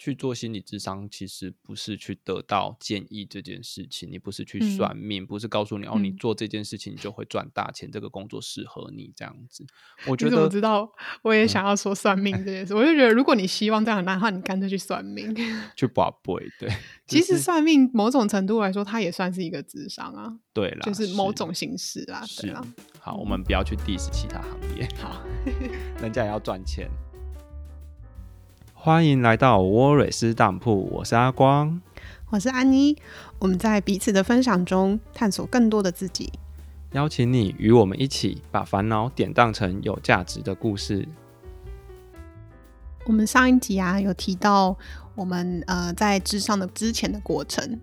去做心理智商，其实不是去得到建议这件事情，你不是去算命，嗯、不是告诉你哦，你做这件事情你就会赚大钱，嗯、这个工作适合你这样子。我觉得我知道，我也想要说算命这件事，嗯、我就觉得如果你希望这样的话，你干脆去算命，去拔杯。对，其实算命某种程度来说，它也算是一个智商啊。对啦，就是某种形式啦。是啦。好，我们不要去 diss 其他行业。好，人家也要赚钱。欢迎来到沃瑞斯当铺，我是阿光，我是安妮。我们在彼此的分享中探索更多的自己，邀请你与我们一起把烦恼典当成有价值的故事。我们上一集啊有提到我们呃在智商的之前的过程，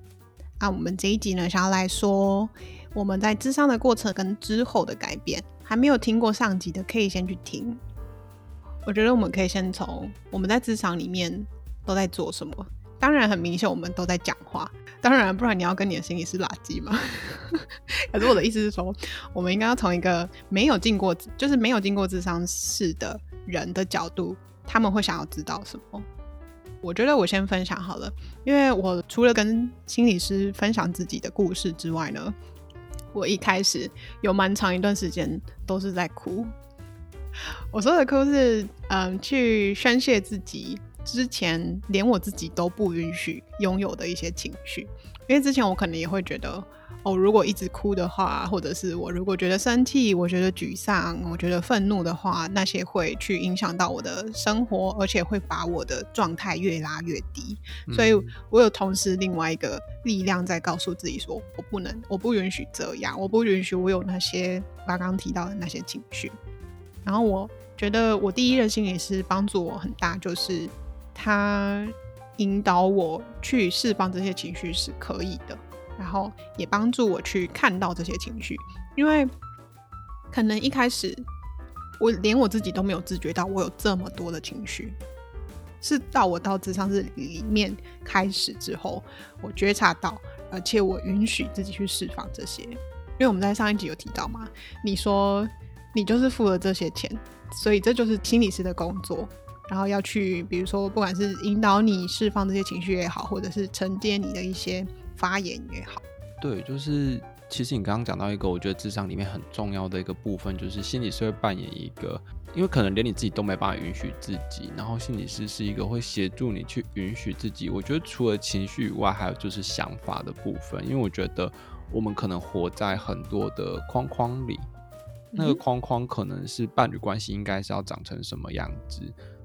那我们这一集呢想要来说我们在智商的过程跟之后的改变。还没有听过上集的，可以先去听。我觉得我们可以先从我们在职场里面都在做什么。当然很明显，我们都在讲话。当然，不然你要跟你的心理师垃圾吗？可是我的意思是说，我们应该要从一个没有进过，就是没有经过智商室的人的角度，他们会想要知道什么？我觉得我先分享好了，因为我除了跟心理师分享自己的故事之外呢，我一开始有蛮长一段时间都是在哭。我说的哭是，嗯，去宣泄自己之前连我自己都不允许拥有的一些情绪，因为之前我可能也会觉得，哦，如果一直哭的话，或者是我如果觉得生气，我觉得沮丧，我觉得愤怒的话，那些会去影响到我的生活，而且会把我的状态越拉越低。嗯。所以我有同时另外一个力量在告诉自己说，我不能，我不允许这样，我不允许我有那些刚刚提到的那些情绪。然后我觉得我第一任心理师帮助我很大，就是他引导我去释放这些情绪是可以的，然后也帮助我去看到这些情绪，因为可能一开始我连我自己都没有自觉到我有这么多的情绪，是到我到咨商室里面开始之后，我觉察到，而且我允许自己去释放这些，因为我们在上一集有提到嘛，你说。你就是付了这些钱，所以这就是心理师的工作。然后要去，比如说，不管是引导你释放这些情绪也好，或者是承接你的一些发言也好。对，就是其实你刚刚讲到一个，我觉得智商里面很重要的一个部分，就是心理师会扮演一个，因为可能连你自己都没办法允许自己，然后心理师是一个会协助你去允许自己。我觉得除了情绪以外，还有就是想法的部分，因为我觉得我们可能活在很多的框框里。那个框框可能是伴侣关系应该是要长成什么样子，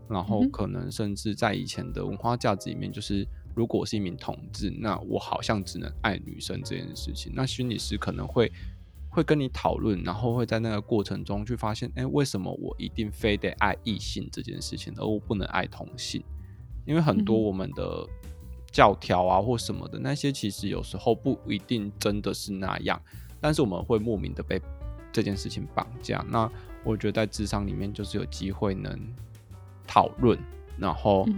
然后可能甚至在以前的文化价值里面，就是如果我是一名同志，那我好像只能爱女生这件事情。那心理师可能会会跟你讨论，然后会在那个过程中去发现，哎，为什么我一定非得爱异性这件事情，而我不能爱同性？因为很多我们的教条啊或什么的那些，其实有时候不一定真的是那样，但是我们会莫名的被。这件事情绑架，那我觉得在智商里面就是有机会能讨论，然后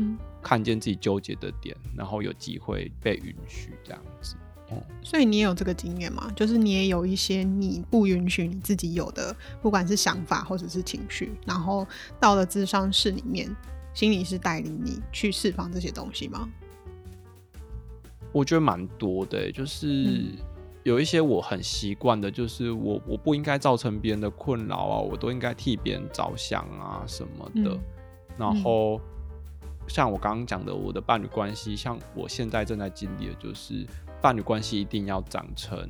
看见自己纠结的点，然后有机会被允许这样子。嗯，所以你也有这个经验吗？就是你也有一些你不允许你自己有的，不管是想法或者是情绪，然后到了智商室里面，心理师带领你去释放这些东西吗？我觉得蛮多的，就是。嗯有一些我很习惯的，就是我我不应该造成别人的困扰啊，我都应该替别人着想啊什么的。嗯、然后、嗯、像我刚刚讲的，我的伴侣关系，像我现在正在经历的，就是伴侣关系一定要长成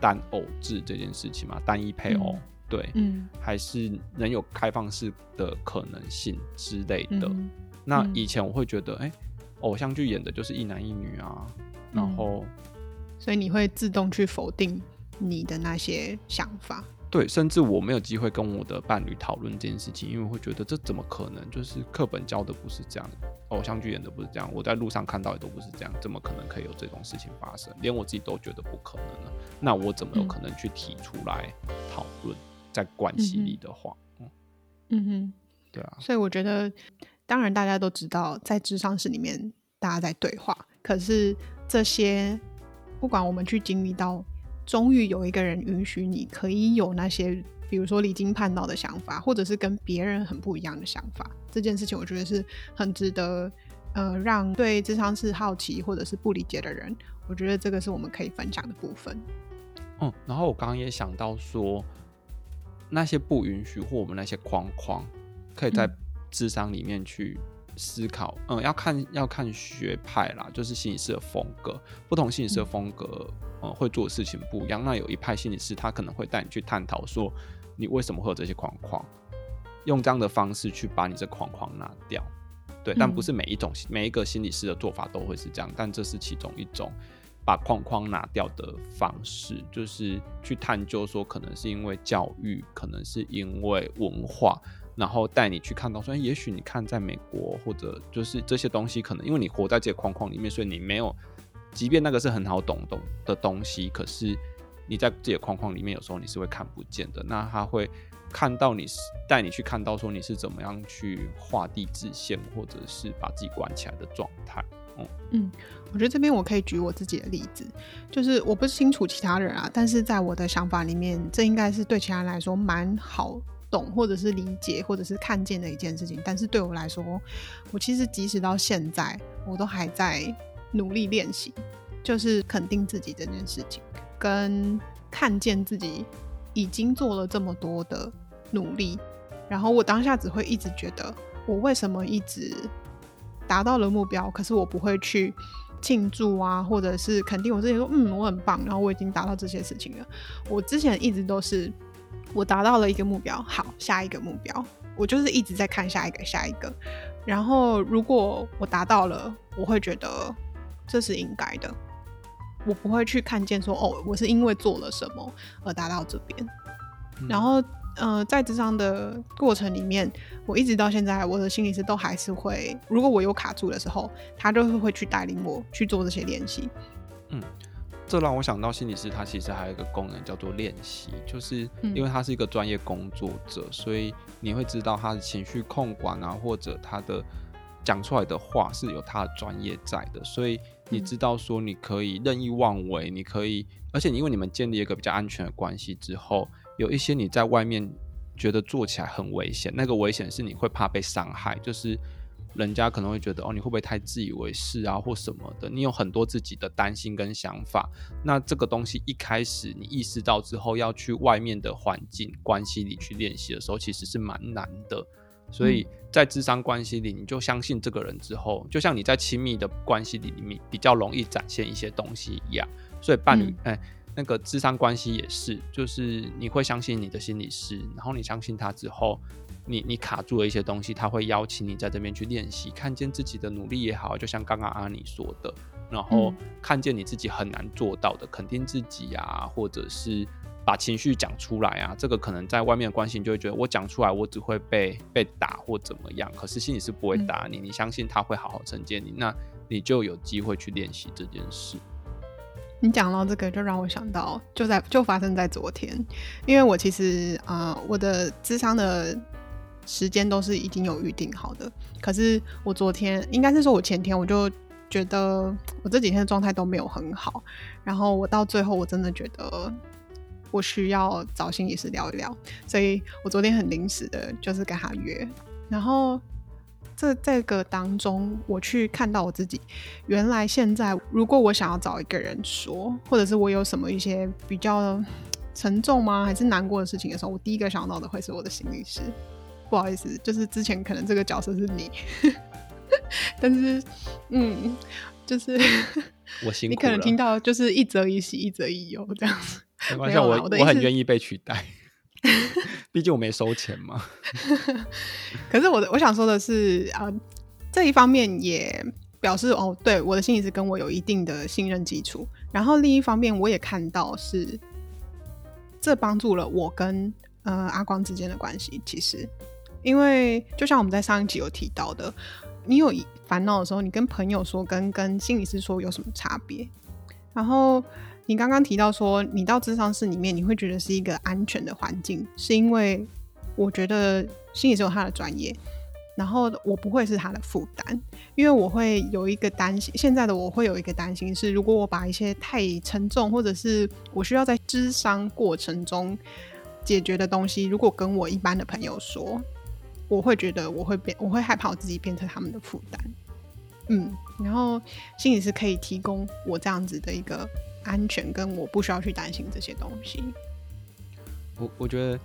单偶制这件事情嘛，单一配偶，嗯、对，嗯，还是能有开放式的可能性之类的。嗯、那以前我会觉得，哎、欸，偶像剧演的就是一男一女啊，然后。嗯所以你会自动去否定你的那些想法，对，甚至我没有机会跟我的伴侣讨论这件事情，因为我会觉得这怎么可能？就是课本教的不是这样，偶像剧演的不是这样，我在路上看到的都不是这样，怎么可能可以有这种事情发生？连我自己都觉得不可能了，那我怎么有可能去提出来讨论？在关系里的话，嗯，嗯哼，对啊，所以我觉得，当然大家都知道，在智商室里面大家在对话，可是这些。不管我们去经历到，终于有一个人允许你可以有那些，比如说离经叛道的想法，或者是跟别人很不一样的想法，这件事情我觉得是很值得呃，让对智商是好奇或者是不理解的人，我觉得这个是我们可以分享的部分。嗯，然后我刚刚也想到说，那些不允许或我们那些框框，可以在智商里面去思考。嗯，嗯，要看要看学派啦，就是心理师的风格，不同心理师的风格，嗯，会做的事情不一样。那有一派心理师，他可能会带你去探讨说，你为什么会有这些框框，用这样的方式去把你这框框拿掉。对，但不是每一种、嗯、每一个心理师的做法都会是这样，但这是其中一种把框框拿掉的方式，就是去探究说，可能是因为教育，可能是因为文化，然后带你去看到说，也许你看在美国或者就是这些东西，可能因为你活在这个框框里面，所以你没有，即便那个是很好懂懂的东西，可是你在自己的框框里面，有时候你是会看不见的，那他会。看到你是带你去看到说你是怎么样去画地自限，或者是把自己关起来的状态。嗯嗯，我觉得这边我可以举我自己的例子，就是我不清楚其他人啊，但是在我的想法里面，这应该是对其他人来说蛮好懂，或者是理解，或者是看见的一件事情。但是对我来说，我其实即使到现在，我都还在努力练习，就是肯定自己这件事情，跟看见自己已经做了这么多的努力，然后我当下只会一直觉得，我为什么一直达到了目标，可是我不会去庆祝啊，或者是肯定我自己说，嗯，我很棒，然后我已经达到这些事情了。我之前一直都是，我达到了一个目标，好，下一个目标，我就是一直在看下一个，下一个。然后如果我达到了，我会觉得这是应该的。我不会去看见说哦，我是因为做了什么而达到这边。嗯、然后，呃，在咨商的过程里面，我一直到现在，我的心理师都还是会，如果我有卡住的时候，他就是会去带领我去做这些练习。嗯，这让我想到心理师他其实还有一个功能叫做练习，就是因为他是一个专业工作者，嗯、所以你会知道他的情绪控管啊，或者他的讲出来的话是有他的专业在的，所以。你知道说你可以任意妄为，你可以，而且你因为你们建立一个比较安全的关系之后，有一些你在外面觉得做起来很危险，那个危险是你会怕被伤害，就是人家可能会觉得哦，你会不会太自以为是啊或什么的，你有很多自己的担心跟想法，那这个东西一开始你意识到之后，要去外面的环境关系里去练习的时候，其实是蛮难的。所以在智商关系里，你就相信这个人之后，就像你在亲密的关系里里面比较容易展现一些东西一样。所以伴侣，哎、嗯欸，那个智商关系也是，就是你会相信你的心理师，然后你相信他之后，你你卡住了一些东西，他会邀请你在这边去练习，看见自己的努力也好，就像刚刚阿尼说的，然后看见你自己很难做到的，肯定自己啊，或者是。把情绪讲出来啊，这个可能在外面的关系，你就会觉得我讲出来，我只会被被打或怎么样。可是心里是不会打你，嗯、你相信他会好好承接你，那你就有机会去练习这件事。你讲到这个，就让我想到，就在就发生在昨天，因为我其实啊、呃，我的智商的时间都是已经有预定好的，可是我昨天应该是说我前天我就觉得我这几天的状态都没有很好，然后我到最后我真的觉得。我需要找心理师聊一聊，所以我昨天很临时的，就是跟他约。然后这这个当中，我去看到我自己，原来现在如果我想要找一个人说，或者是我有什么一些比较沉重吗，还是难过的事情的时候，我第一个想到的会是我的心理师。不好意思，就是之前可能这个角色是你，但是嗯，就是 我辛苦。你可能听到就是一则以喜，一则以忧这样子。没关系，我我很愿意被取代，毕竟我没收钱嘛。可是我的我想说的是啊、呃，这一方面也表示哦，对，我的心理是跟我有一定的信任基础。然后另一方面，我也看到是这帮助了我跟呃阿光之间的关系。其实，因为就像我们在上一集有提到的，你有烦恼的时候，你跟朋友说，跟跟心理师说有什么差别？然后。你刚刚提到说，你到智商室里面，你会觉得是一个安全的环境，是因为我觉得心理师有他的专业，然后我不会是他的负担，因为我会有一个担心。现在的我会有一个担心是，如果我把一些太沉重，或者是我需要在智商过程中解决的东西，如果跟我一般的朋友说，我会觉得我会变，我会害怕我自己变成他们的负担。嗯，然后心理师可以提供我这样子的一个安全，跟我不需要去担心这些东西。我我觉得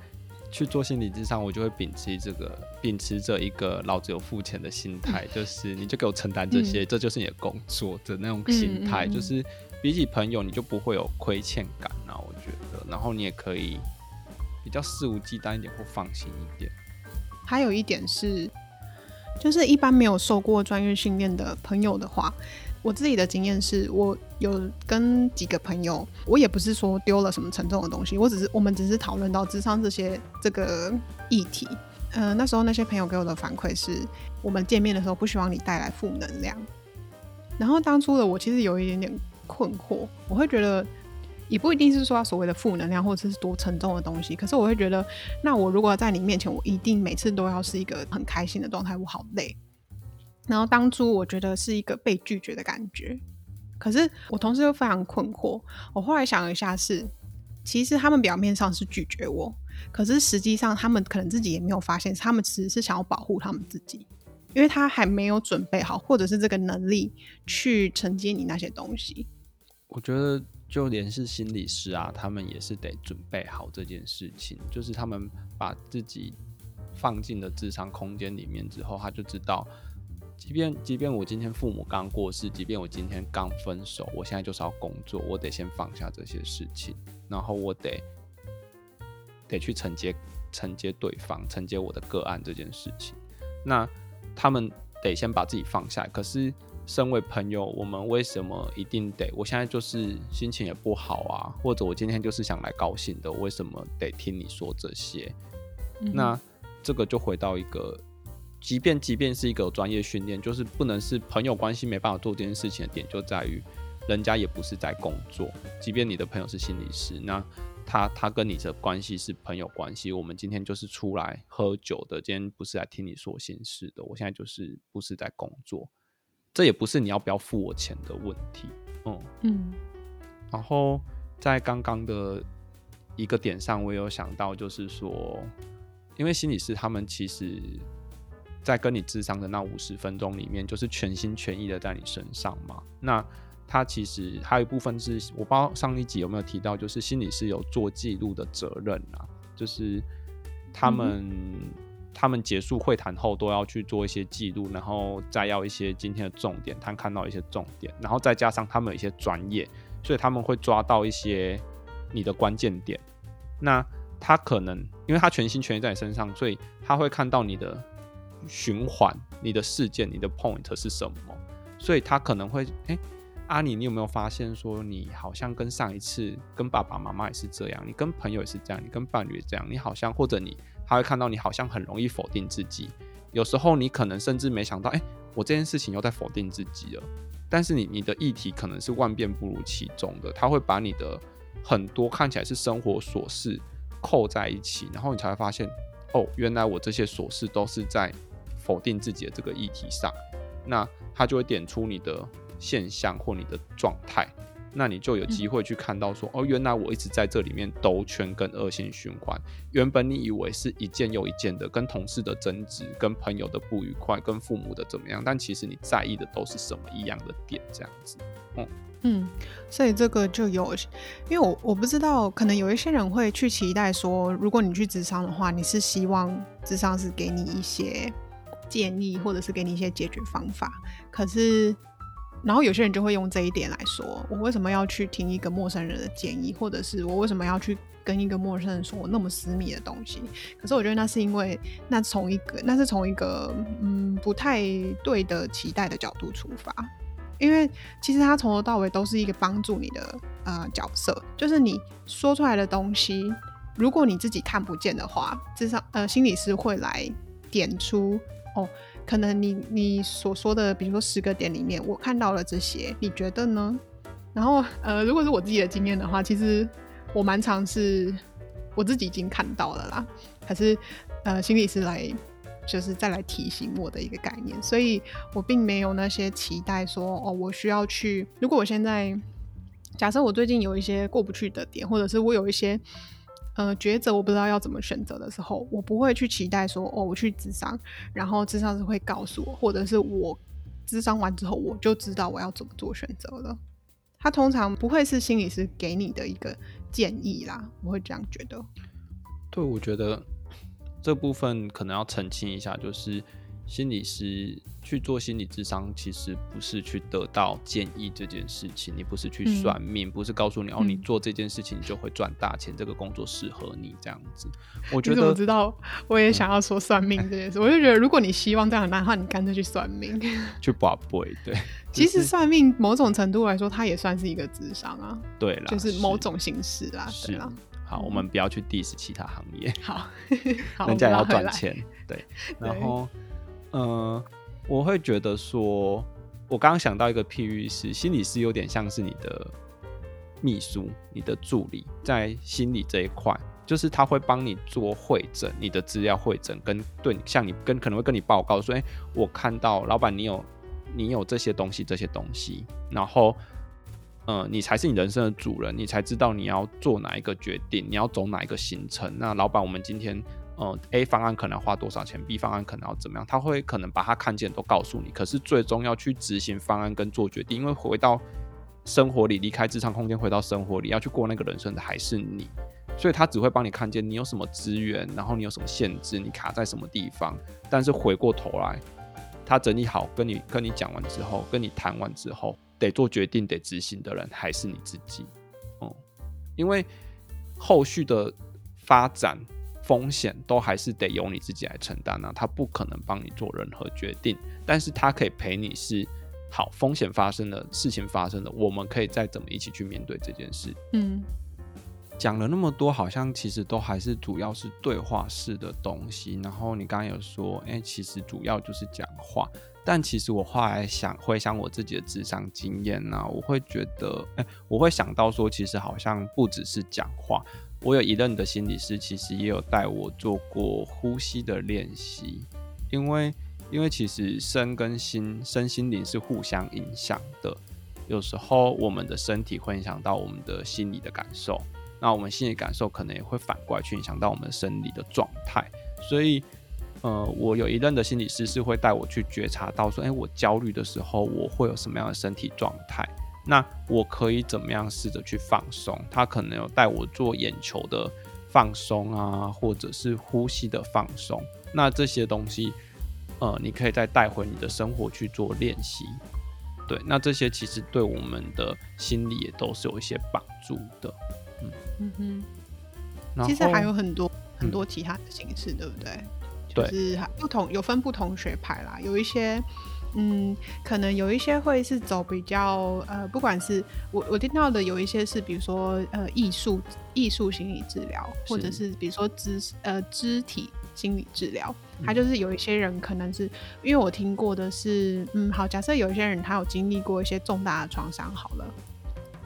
去做心理咨商，我就会秉持这个，秉持着一个老子有付钱的心态，嗯、就是你就给我承担这些，嗯、这就是你的工作的那种心态，就是比起朋友，你就不会有亏欠感啊。我觉得，然后你也可以比较肆无忌惮一点或放心一点。还有一点是。就是一般没有受过专业训练的朋友的话，我自己的经验是，我有跟几个朋友，我也不是说丢了什么沉重的东西，我只是我们只是讨论到智商这些这个议题。嗯、那时候那些朋友给我的反馈是，我们见面的时候不希望你带来负能量。然后当初的我其实有一点点困惑，我会觉得。也不一定是说所谓的负能量或者是多沉重的东西，可是我会觉得，那我如果在你面前，我一定每次都要是一个很开心的状态，我好累。然后当初我觉得是一个被拒绝的感觉，可是我同时又非常困惑。我后来想了一下是，是其实他们表面上是拒绝我，可是实际上他们可能自己也没有发现，他们其实是想要保护他们自己，因为他还没有准备好，或者是这个能力去承接你那些东西。我觉得。就连是心理师啊，他们也是得准备好这件事情。就是他们把自己放进了智商空间里面之后，他就知道，即便即便我今天父母刚过世，即便我今天刚分手，我现在就是要工作，我得先放下这些事情，然后我得得去承接承接对方，承接我的个案这件事情。那他们得先把自己放下，可是。身为朋友，我们为什么一定得？我现在就是心情也不好啊，或者我今天就是想来高兴的，为什么得听你说这些？嗯、那这个就回到一个，即便即便是一个专业训练，就是不能是朋友关系没办法做这件事情的点，就在于人家也不是在工作。即便你的朋友是心理师，那他他跟你的关系是朋友关系，我们今天就是出来喝酒的，今天不是来听你说心事的。我现在就是不是在工作。这也不是你要不要付我钱的问题，嗯嗯。然后在刚刚的一个点上，我有想到，就是说，因为心理师他们其实，在跟你智商的那五十分钟里面，就是全心全意的在你身上嘛。那他其实还有一部分是我不知道上一集有没有提到，就是心理师有做记录的责任啊，就是他们。嗯他们结束会谈后都要去做一些记录，然后再要一些今天的重点，他看到一些重点，然后再加上他们有一些专业，所以他们会抓到一些你的关键点。那他可能因为他全心全意在你身上，所以他会看到你的循环、你的事件、你的 point 是什么，所以他可能会诶、阿妮，你有没有发现说你好像跟上一次跟爸爸妈妈也是这样，你跟朋友也是这样，你跟伴侣也这样，你好像或者你。他会看到你好像很容易否定自己，有时候你可能甚至没想到，哎、我这件事情又在否定自己了。但是你你的议题可能是万变不如其中的，他会把你的很多看起来是生活琐事扣在一起，然后你才会发现，哦，原来我这些琐事都是在否定自己的这个议题上。那他就会点出你的现象或你的状态。那你就有机会去看到说，哦，原来我一直在这里面兜圈跟恶性循环。原本你以为是一件又一件的，跟同事的争执、跟朋友的不愉快、跟父母的怎么样，但其实你在意的都是什么一样的点，这样子。嗯嗯，所以这个就有，因为我我不知道，可能有一些人会去期待说，如果你去智商的话，你是希望智商是给你一些建议，或者是给你一些解决方法，可是。然后有些人就会用这一点来说，我为什么要去听一个陌生人的建议，或者是我为什么要去跟一个陌生人说我那么私密的东西？可是我觉得那是因为那从一个那是从一个嗯不太对的期待的角度出发，因为其实他从头到尾都是一个帮助你的呃角色，就是你说出来的东西，如果你自己看不见的话，至少呃心理师会来点出哦。可能你你所说的，比如说十个点里面，我看到了这些，你觉得呢？然后呃，如果是我自己的经验的话，其实我蛮常是我自己已经看到了啦，可是呃，心理师来就是再来提醒我的一个概念，所以我并没有那些期待说哦，我需要去。如果我现在假设我最近有一些过不去的点，或者是我有一些。呃，抉择我不知道要怎么选择的时候，我不会去期待说，哦，我去智商，然后智商是会告诉我，或者是我智商完之后，我就知道我要怎么做选择了。他通常不会是心理师给你的一个建议啦，我会这样觉得。对，我觉得这部分可能要澄清一下，就是。心理师去做心理智商，其实不是去得到建议这件事情。你不是去算命，嗯、不是告诉你哦，你做这件事情就会赚大钱，嗯、这个工作适合你这样子。我觉得我知道，我也想要说算命这件事。嗯、我就觉得，如果你希望这样的话，你干脆去算命，去拔杯。对，其实算命某种程度来说，它也算是一个智商啊。对啦，就是某种形式啦。是啦。好，我们不要去 diss 其他行业。好，人家也要赚钱。对，然后。嗯，我会觉得说，我刚刚想到一个譬喻是，心理师有点像是你的秘书、你的助理，在心理这一块，就是他会帮你做会诊，你的资料会诊，跟对，像你跟可能会跟你报告说，哎、我看到老板你有你有这些东西，这些东西，然后，嗯，你才是你人生的主人，你才知道你要做哪一个决定，你要走哪一个行程。那老板，我们今天。嗯，A 方案可能花多少钱，B 方案可能要怎么样？他会可能把他看见都告诉你，可是最终要去执行方案跟做决定，因为回到生活里，离开职场空间，回到生活里，要去过那个人生的还是你，所以他只会帮你看见你有什么资源，然后你有什么限制，你卡在什么地方。但是回过头来，他整理好跟你跟你讲完之后，跟你谈完之后，得做决定得执行的人还是你自己。嗯，因为后续的发展。风险都还是得由你自己来承担呢，他不可能帮你做任何决定，但是他可以陪你是好风险发生的事情发生的，我们可以再怎么一起去面对这件事。嗯，讲了那么多，好像其实都还是主要是对话式的东西。然后你刚刚有说，哎、欸，其实主要就是讲话，但其实我后来想回想我自己的智商经验呢，我会觉得，哎、欸，我会想到说，其实好像不只是讲话。我有一任的心理师，其实也有带我做过呼吸的练习，因为因为其实身跟心、身心灵是互相影响的，有时候我们的身体会影响到我们的心理的感受，那我们心理感受可能也会反过来去影响到我们生理的状态，所以，呃，我有一任的心理师是会带我去觉察到说，哎，我焦虑的时候，我会有什么样的身体状态。那我可以怎么样试着去放松？他可能有带我做眼球的放松啊，或者是呼吸的放松。那这些东西，呃，你可以再带回你的生活去做练习。对，那这些其实对我们的心理也都是有一些帮助的。嗯嗯哼。其实还有很多、嗯、很多其他的形式，对不对？对。就是不同有分不同学派啦，有一些。嗯，可能有一些会是走比较呃，不管是我我听到的有一些是，比如说呃艺术艺术心理治疗，或者是比如说肢呃肢体心理治疗，他就是有一些人可能是因为我听过的是，嗯，好，假设有一些人他有经历过一些重大的创伤，好了。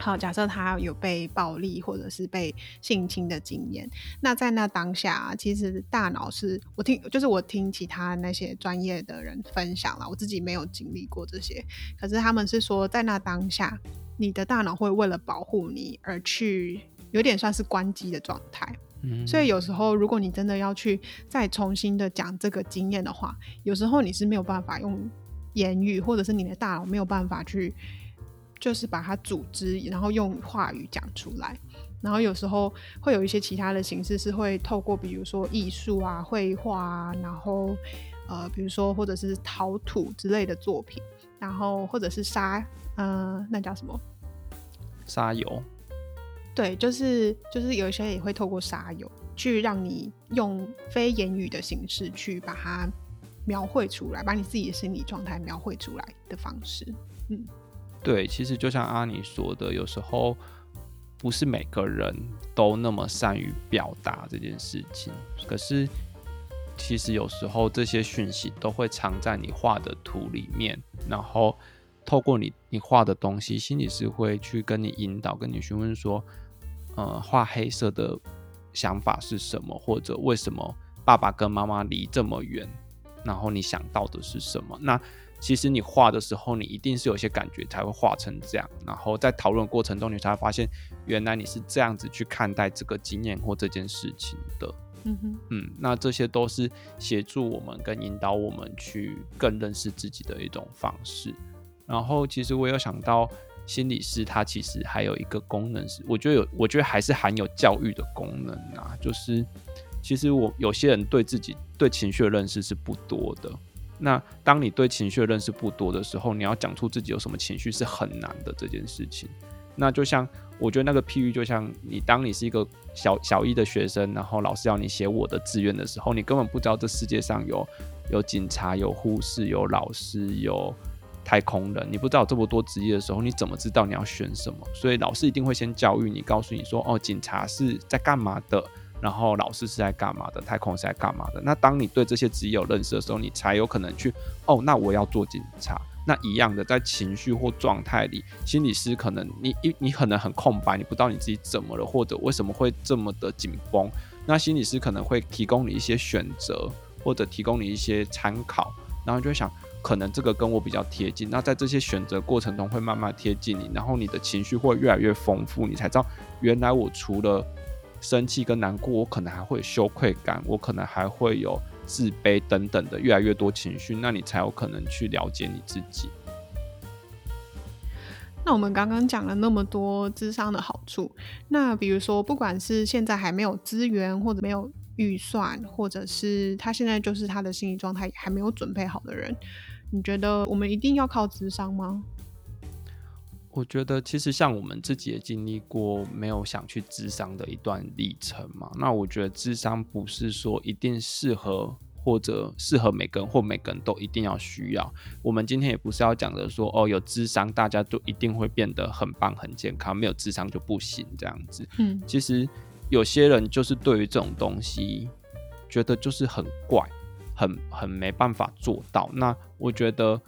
好，假设他有被暴力或者是被性侵的经验，那在那当下啊，其实大脑是我听，就是我听其他那些专业的人分享了，我自己没有经历过这些，可是他们是说，在那当下，你的大脑会为了保护你而去，有点算是关机的状态。嗯，所以有时候如果你真的要去再重新的讲这个经验的话，有时候你是没有办法用言语，或者是你的大脑没有办法去。就是把它组织，然后用话语讲出来，然后有时候会有一些其他的形式，是会透过比如说艺术啊、绘画啊，然后呃，比如说或者是陶土之类的作品，然后或者是沙，呃，那叫什么？沙油。对，就是就是有一些也会透过沙油去让你用非言语的形式去把它描绘出来，把你自己的心理状态描绘出来的方式，嗯。对，其实就像阿尼说的，有时候不是每个人都那么善于表达这件事情。可是，其实有时候这些讯息都会藏在你画的图里面，然后透过你你画的东西，心理师会去跟你引导，跟你询问说，呃，画黑色的想法是什么，或者为什么爸爸跟妈妈离这么远，然后你想到的是什么？那。其实你画的时候，你一定是有些感觉才会画成这样。然后在讨论过程中，你才会发现，原来你是这样子去看待这个经验或这件事情的。嗯哼，嗯，那这些都是协助我们跟引导我们去更认识自己的一种方式。然后，其实我有想到，心理师他其实还有一个功能是，我觉得有，我觉得还是含有教育的功能啊，就是其实我有些人对自己对情绪的认识是不多的。那当你对情绪的认识不多的时候，你要讲出自己有什么情绪是很难的这件事情。那就像我觉得那个譬喻，就像你当你是一个小小一的学生，然后老师要你写我的志愿的时候，你根本不知道这世界上有有警察、有护士、有老师、有太空人，你不知道这么多职业的时候，你怎么知道你要选什么？所以老师一定会先教育你，告诉你说，哦，警察是在干嘛的。然后老师是在干嘛的？太空是在干嘛的？那当你对这些职业有认识的时候，你才有可能去哦。那我要做警察。那一样的，在情绪或状态里，心理师可能你一你可能很空白，你不知道你自己怎么了，或者为什么会这么的紧绷。那心理师可能会提供你一些选择，或者提供你一些参考，然后就会想，可能这个跟我比较贴近。那在这些选择过程中，会慢慢贴近你，然后你的情绪会越来越丰富，你才知道原来我除了生气跟难过，我可能还会有羞愧感，我可能还会有自卑等等的越来越多情绪，那你才有可能去了解你自己。那我们刚刚讲了那么多智商的好处，那比如说，不管是现在还没有资源，或者没有预算，或者是他现在就是他的心理状态还没有准备好的人，你觉得我们一定要靠智商吗？我觉得其实像我们自己也经历过没有想去智商的一段历程嘛。那我觉得智商不是说一定适合或者适合每个人或每个人都一定要需要。我们今天也不是要讲的说哦，有智商大家都一定会变得很棒很健康，没有智商就不行这样子。嗯，其实有些人就是对于这种东西觉得就是很怪，很很没办法做到。那我觉得。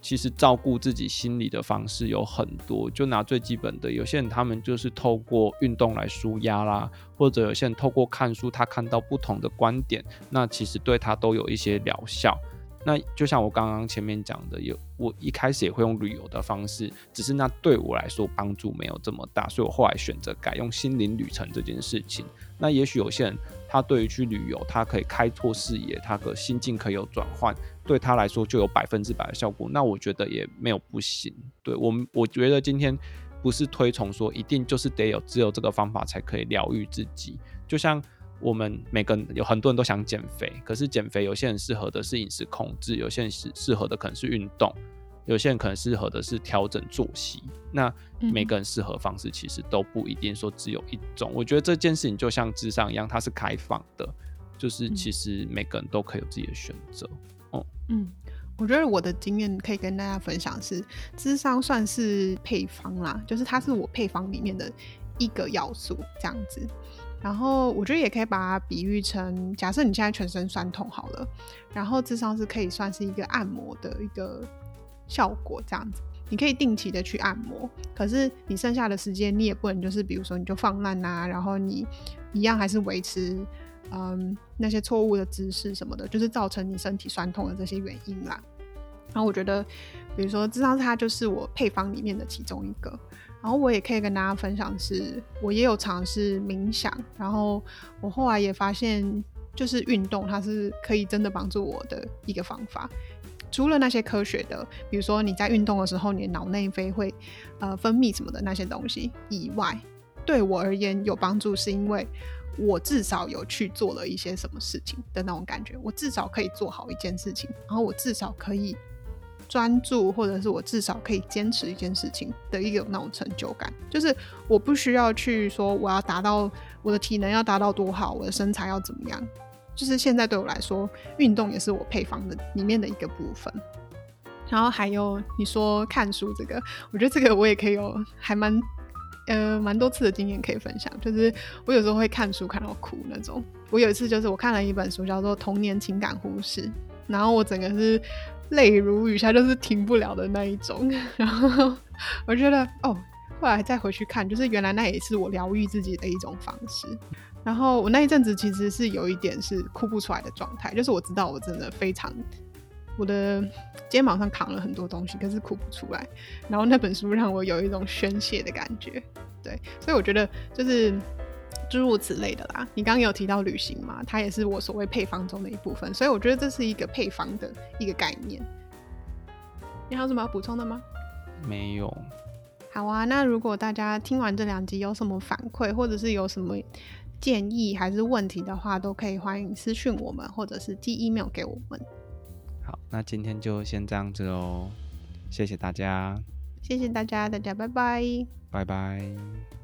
其实照顾自己心理的方式有很多，就拿最基本的，有些人他们就是透过运动来舒压啦，或者有些人透过看书，他看到不同的观点，那其实对他都有一些疗效。那就像我刚刚前面讲的，有我一开始也会用旅游的方式，只是那对我来说帮助没有这么大，所以我后来选择改用心灵旅程这件事情。那也许有些人他对于去旅游，他可以开拓视野，他的心境可以有转换，对他来说就有百分之百的效果。那我觉得也没有不行。对我们，我觉得今天不是推崇说一定就是得有只有这个方法才可以疗愈自己，就像。我们每个人有很多人都想减肥，可是减肥有些人适合的是饮食控制，有些人是适合的可能是运动，有些人可能适合的是调整作息。那每个人适合方式其实都不一定说只有一种。我觉得这件事情就像智商一样，它是开放的，就是其实每个人都可以有自己的选择。哦，嗯，我觉得我的经验可以跟大家分享是，智商算是配方啦，就是它是我配方里面的一个要素，这样子。然后我觉得也可以把它比喻成，假设你现在全身酸痛好了，然后智商是可以算是一个按摩的一个效果，这样子，你可以定期的去按摩，可是你剩下的时间你也不能就是比如说你就放烂啊，然后你一样还是维持嗯那些错误的姿势什么的，就是造成你身体酸痛的这些原因啦。然后我觉得，比如说咨商它就是我配方里面的其中一个。然后我也可以跟大家分享是，是我也有尝试冥想，然后我后来也发现，就是运动它是可以真的帮助我的一个方法。除了那些科学的，比如说你在运动的时候，你的脑内啡会呃分泌什么的那些东西以外，对我而言有帮助，是因为我至少有去做了一些什么事情的那种感觉，我至少可以做好一件事情，然后我至少可以。专注，或者是我至少可以坚持一件事情的一个那种成就感，就是我不需要去说我要达到我的体能要达到多好，我的身材要怎么样，就是现在对我来说，运动也是我配方的里面的一个部分。然后还有你说看书这个，我觉得这个我也可以有还蛮呃蛮多次的经验可以分享，就是我有时候会看书看到哭那种。我有一次就是我看了一本书叫做《童年情感忽视》，然后我整个是。泪如雨下，就是停不了的那一种。然后我觉得，哦，后来再回去看，就是原来那也是我疗愈自己的一种方式。然后我那一阵子其实是有一点是哭不出来的状态，就是我知道我真的非常，我的肩膀上扛了很多东西，可是哭不出来。然后那本书让我有一种宣泄的感觉，对，所以我觉得就是诸如此类的啦。你刚刚有提到旅行嘛，它也是我所谓配方中的一部分，所以我觉得这是一个配方的一个概念。你还有什么要补充的吗？没有。好啊，那如果大家听完这两集有什么反馈，或者是有什么建议还是问题的话，都可以欢迎私讯我们，或者是寄 email 给我们。好，那今天就先这样子喽，谢谢大家，谢谢大家，大家拜拜，拜拜。